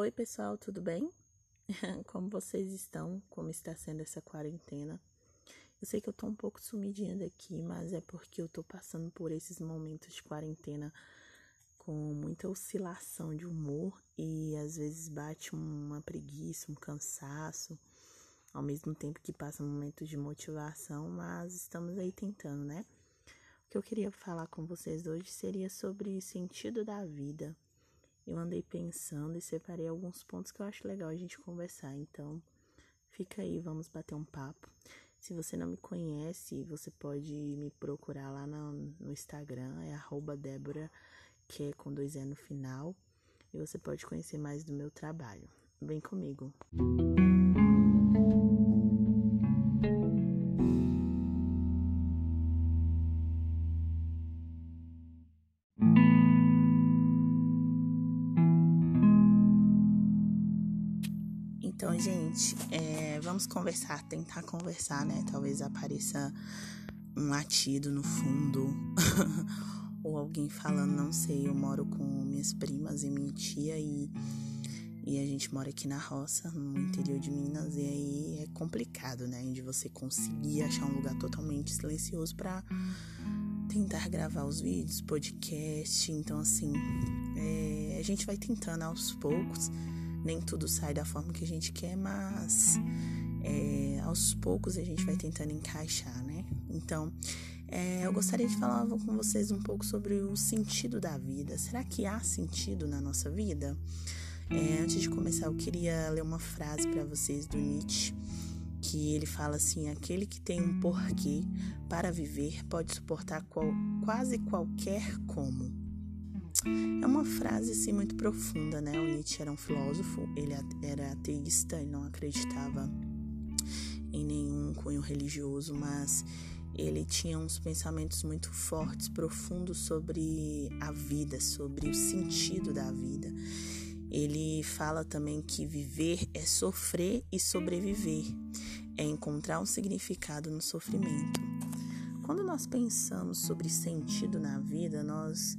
Oi, pessoal, tudo bem? Como vocês estão? Como está sendo essa quarentena? Eu sei que eu tô um pouco sumidinha daqui, mas é porque eu tô passando por esses momentos de quarentena com muita oscilação de humor e às vezes bate uma preguiça, um cansaço, ao mesmo tempo que passa momentos de motivação, mas estamos aí tentando, né? O que eu queria falar com vocês hoje seria sobre sentido da vida eu andei pensando e separei alguns pontos que eu acho legal a gente conversar. Então, fica aí, vamos bater um papo. Se você não me conhece, você pode me procurar lá no, no Instagram, é arroba Débora, que é com dois E no final. E você pode conhecer mais do meu trabalho. Vem comigo. Música Gente, é, vamos conversar, tentar conversar, né? Talvez apareça um latido no fundo, ou alguém falando, não sei. Eu moro com minhas primas e minha tia e, e a gente mora aqui na roça, no interior de Minas, e aí é complicado, né? De você conseguir achar um lugar totalmente silencioso para tentar gravar os vídeos, podcast. Então, assim, é, a gente vai tentando aos poucos nem tudo sai da forma que a gente quer, mas é, aos poucos a gente vai tentando encaixar, né? Então, é, eu gostaria de falar com vocês um pouco sobre o sentido da vida. Será que há sentido na nossa vida? É, antes de começar, eu queria ler uma frase para vocês do Nietzsche, que ele fala assim: aquele que tem um porquê para viver pode suportar qual, quase qualquer como. É uma frase assim muito profunda, né? O Nietzsche era um filósofo, ele era ateísta e não acreditava em nenhum cunho religioso, mas ele tinha uns pensamentos muito fortes, profundos sobre a vida, sobre o sentido da vida. Ele fala também que viver é sofrer e sobreviver, é encontrar um significado no sofrimento. Quando nós pensamos sobre sentido na vida, nós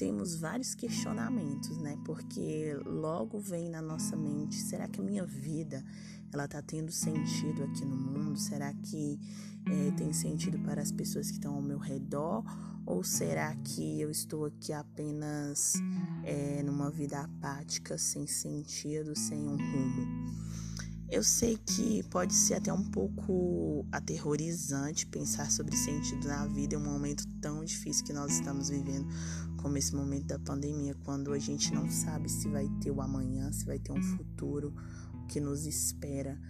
temos vários questionamentos, né? Porque logo vem na nossa mente, será que a minha vida ela tá tendo sentido aqui no mundo? Será que é, tem sentido para as pessoas que estão ao meu redor? Ou será que eu estou aqui apenas é, numa vida apática, sem sentido, sem um rumo? Eu sei que pode ser até um pouco aterrorizante pensar sobre sentido na vida em um momento tão difícil que nós estamos vivendo, como esse momento da pandemia, quando a gente não sabe se vai ter o amanhã, se vai ter um futuro, que nos espera.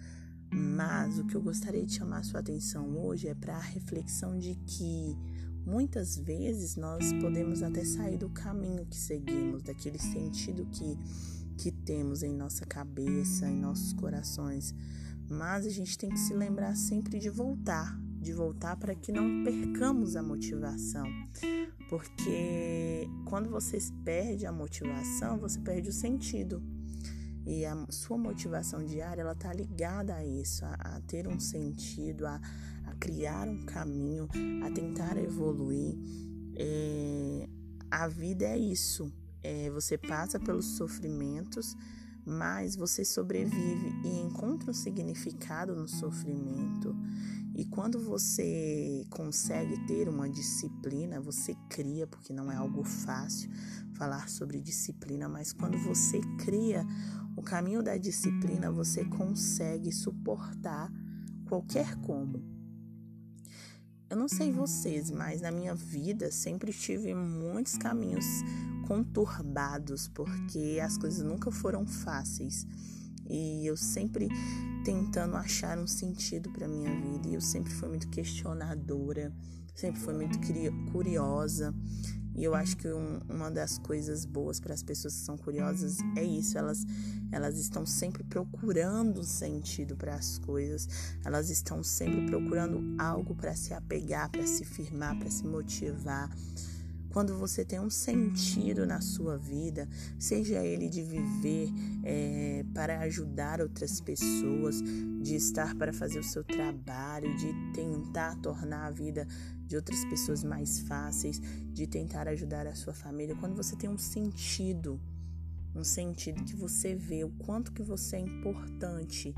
Mas o que eu gostaria de chamar sua atenção hoje é para a reflexão de que muitas vezes nós podemos até sair do caminho que seguimos, daquele sentido que que temos em nossa cabeça, em nossos corações. Mas a gente tem que se lembrar sempre de voltar, de voltar para que não percamos a motivação. Porque quando você perde a motivação, você perde o sentido. E a sua motivação diária, ela tá ligada a isso, a, a ter um sentido, a, a, criar um caminho, a tentar evoluir. É, a vida é isso, é, você passa pelos sofrimentos, mas você sobrevive e encontra um significado no sofrimento. E quando você consegue ter uma disciplina, você cria, porque não é algo fácil falar sobre disciplina, mas quando você cria o caminho da disciplina, você consegue suportar qualquer como. Eu não sei vocês, mas na minha vida sempre tive muitos caminhos conturbados, porque as coisas nunca foram fáceis. E eu sempre tentando achar um sentido para minha vida, e eu sempre fui muito questionadora, sempre fui muito curiosa. E eu acho que um, uma das coisas boas para as pessoas que são curiosas é isso, elas elas estão sempre procurando sentido para as coisas, elas estão sempre procurando algo para se apegar, para se firmar, para se motivar. Quando você tem um sentido na sua vida, seja ele de viver é, para ajudar outras pessoas, de estar para fazer o seu trabalho, de tentar tornar a vida de outras pessoas mais fáceis, de tentar ajudar a sua família, quando você tem um sentido um sentido que você vê o quanto que você é importante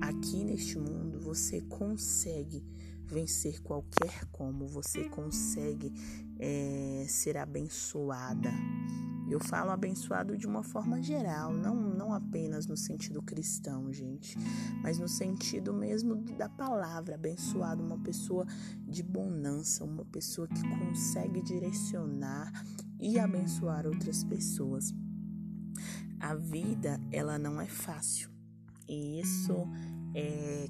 aqui neste mundo, você consegue vencer qualquer como, você consegue é, ser abençoada. Eu falo abençoado de uma forma geral, não, não apenas no sentido cristão, gente, mas no sentido mesmo da palavra abençoado, uma pessoa de bonança, uma pessoa que consegue direcionar e abençoar outras pessoas. A vida, ela não é fácil. E isso é,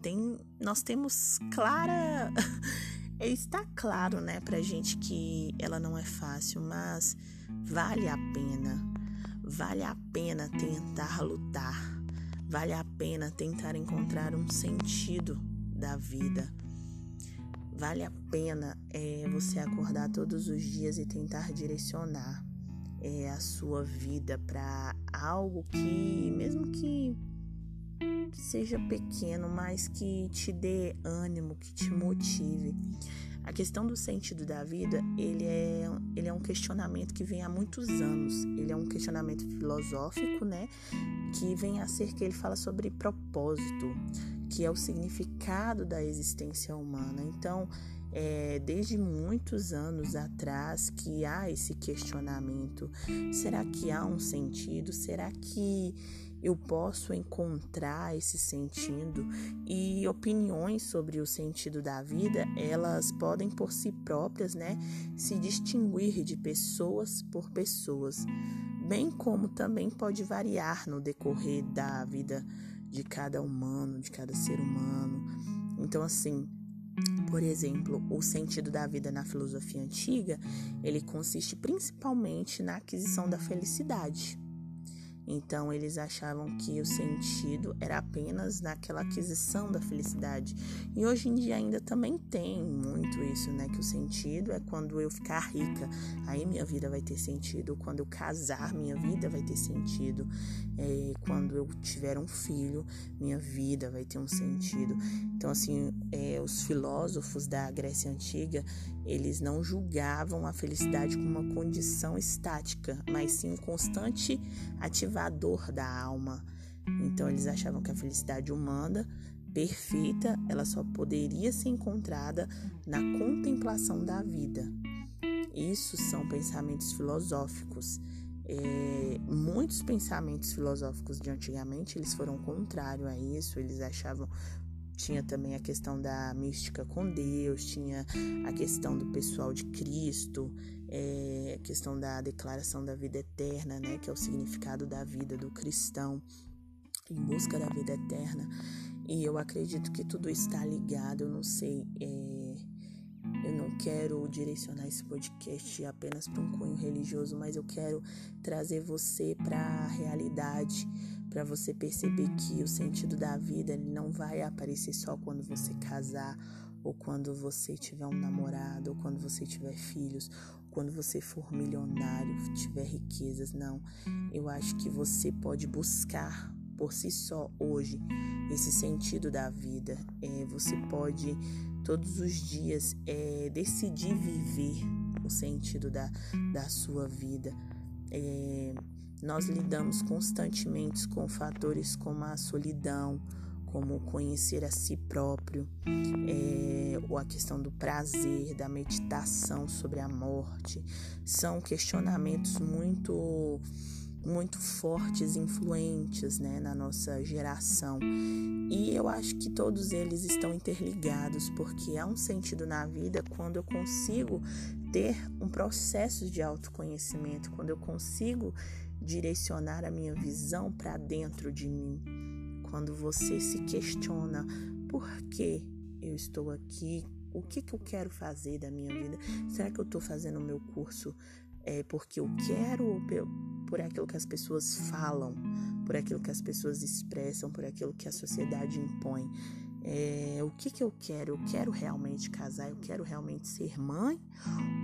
tem, nós temos clara está claro, né, pra gente que ela não é fácil, mas vale a pena. Vale a pena tentar lutar. Vale a pena tentar encontrar um sentido da vida. Vale a pena é, você acordar todos os dias e tentar direcionar é, a sua vida para algo que, mesmo que, que seja pequeno, mas que te dê ânimo, que te motive. A questão do sentido da vida, ele é, ele é um questionamento que vem há muitos anos. Ele é um questionamento filosófico, né? Que vem a ser que ele fala sobre propósito, que é o significado da existência humana. Então, é, desde muitos anos atrás que há esse questionamento: será que há um sentido? Será que eu posso encontrar esse sentido e opiniões sobre o sentido da vida, elas podem por si próprias, né, se distinguir de pessoas por pessoas, bem como também pode variar no decorrer da vida de cada humano, de cada ser humano. Então assim, por exemplo, o sentido da vida na filosofia antiga, ele consiste principalmente na aquisição da felicidade. Então eles achavam que o sentido era apenas naquela aquisição da felicidade. E hoje em dia ainda também tem muito isso, né? Que o sentido é quando eu ficar rica, aí minha vida vai ter sentido. Quando eu casar, minha vida vai ter sentido. É, quando eu tiver um filho, minha vida vai ter um sentido. Então, assim, é, os filósofos da Grécia Antiga, eles não julgavam a felicidade como uma condição estática, mas sim um constante ativador da alma. Então eles achavam que a felicidade humana perfeita, ela só poderia ser encontrada na contemplação da vida. Isso são pensamentos filosóficos. É, muitos pensamentos filosóficos de antigamente eles foram contrários a isso. Eles achavam tinha também a questão da mística com Deus, tinha a questão do pessoal de Cristo, é, a questão da declaração da vida eterna, né, que é o significado da vida do cristão em busca da vida eterna. E eu acredito que tudo está ligado. Eu não sei, é, eu não quero direcionar esse podcast apenas para um cunho religioso, mas eu quero trazer você para a realidade para você perceber que o sentido da vida não vai aparecer só quando você casar, ou quando você tiver um namorado, ou quando você tiver filhos, quando você for milionário, tiver riquezas, não. Eu acho que você pode buscar por si só hoje esse sentido da vida. É, você pode todos os dias é, decidir viver o sentido da, da sua vida. É, nós lidamos constantemente com fatores como a solidão, como conhecer a si próprio, é, ou a questão do prazer, da meditação sobre a morte. São questionamentos muito muito fortes, influentes né, na nossa geração. E eu acho que todos eles estão interligados, porque há um sentido na vida quando eu consigo ter um processo de autoconhecimento, quando eu consigo direcionar a minha visão para dentro de mim. Quando você se questiona por que eu estou aqui, o que, que eu quero fazer da minha vida? Será que eu estou fazendo o meu curso é, porque eu quero ou por aquilo que as pessoas falam, por aquilo que as pessoas expressam, por aquilo que a sociedade impõe? É, o que, que eu quero? Eu quero realmente casar? Eu quero realmente ser mãe?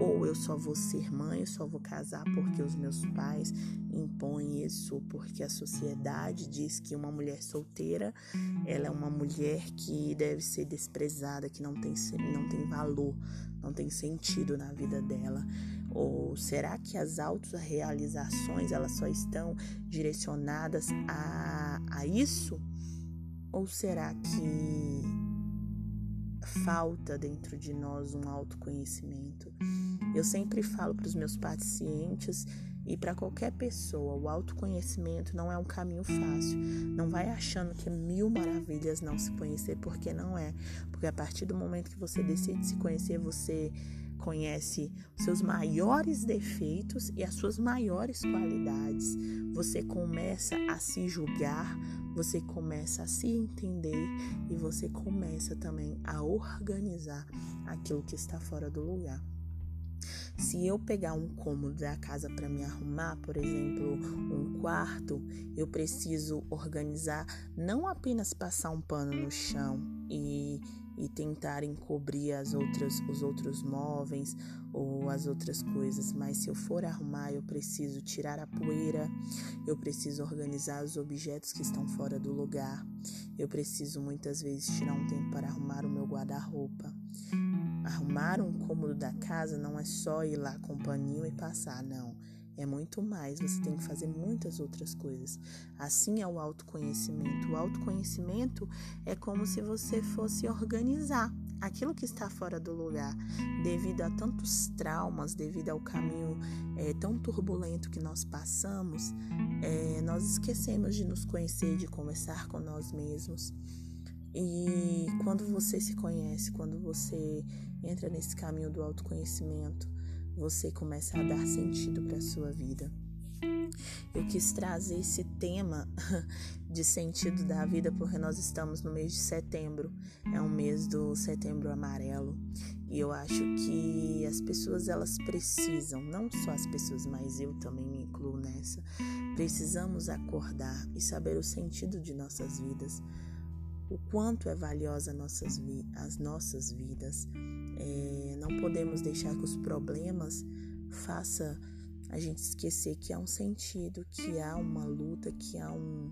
Ou eu só vou ser mãe, eu só vou casar porque os meus pais impõem isso, porque a sociedade diz que uma mulher solteira ela é uma mulher que deve ser desprezada, que não tem, não tem valor, não tem sentido na vida dela. Ou será que as autorrealizações elas só estão direcionadas a, a isso? Ou será que falta dentro de nós um autoconhecimento? Eu sempre falo para os meus pacientes e para qualquer pessoa, o autoconhecimento não é um caminho fácil. Não vai achando que é mil maravilhas não se conhecer, porque não é. Porque a partir do momento que você decide se conhecer, você conhece os seus maiores defeitos e as suas maiores qualidades. Você começa a se julgar, você começa a se entender e você começa também a organizar aquilo que está fora do lugar. Se eu pegar um cômodo da casa para me arrumar, por exemplo, um quarto, eu preciso organizar, não apenas passar um pano no chão e, e tentar encobrir as outras, os outros móveis ou as outras coisas, mas se eu for arrumar, eu preciso tirar a poeira, eu preciso organizar os objetos que estão fora do lugar, eu preciso muitas vezes tirar um tempo para arrumar o meu guarda-roupa. Arrumar um cômodo da casa não é só ir lá com o paninho e passar, não. É muito mais, você tem que fazer muitas outras coisas. Assim é o autoconhecimento. O autoconhecimento é como se você fosse organizar aquilo que está fora do lugar, devido a tantos traumas, devido ao caminho é, tão turbulento que nós passamos, é, nós esquecemos de nos conhecer, de conversar com nós mesmos. E quando você se conhece, quando você entra nesse caminho do autoconhecimento, você começa a dar sentido para a sua vida. Eu quis trazer esse tema de sentido da vida porque nós estamos no mês de setembro, é um mês do setembro amarelo, e eu acho que as pessoas elas precisam, não só as pessoas, mas eu também me incluo nessa, precisamos acordar e saber o sentido de nossas vidas o quanto é valiosa nossas as nossas vidas. É, não podemos deixar que os problemas faça a gente esquecer que há um sentido, que há uma luta, que há um,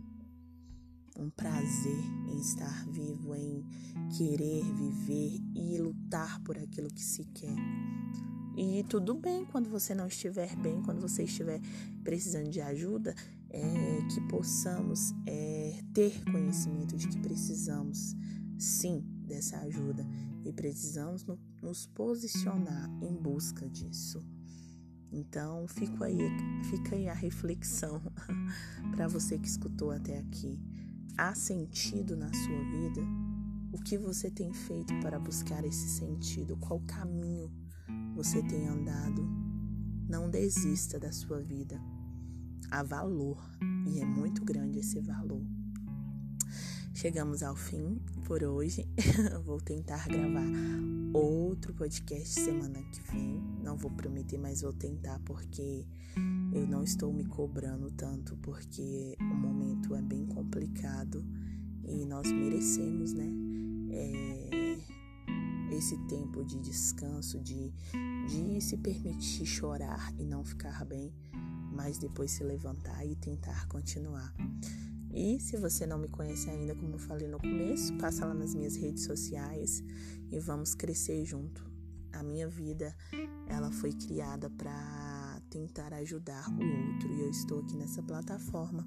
um prazer em estar vivo, em querer viver e lutar por aquilo que se quer. E tudo bem quando você não estiver bem, quando você estiver precisando de ajuda, é, que possamos é, ter conhecimento de que precisamos sim dessa ajuda e precisamos no, nos posicionar em busca disso. Então, fico aí, fica aí a reflexão para você que escutou até aqui. Há sentido na sua vida? O que você tem feito para buscar esse sentido? Qual caminho você tem andado? Não desista da sua vida a valor e é muito grande esse valor. Chegamos ao fim por hoje. vou tentar gravar outro podcast semana que vem. Não vou prometer, mas vou tentar porque eu não estou me cobrando tanto porque o momento é bem complicado e nós merecemos, né? É, esse tempo de descanso, de, de se permitir chorar e não ficar bem mas depois se levantar e tentar continuar. E se você não me conhece ainda, como eu falei no começo, passa lá nas minhas redes sociais e vamos crescer junto. A minha vida, ela foi criada para tentar ajudar o outro e eu estou aqui nessa plataforma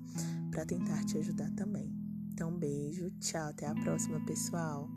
para tentar te ajudar também. Então, beijo, tchau, até a próxima, pessoal.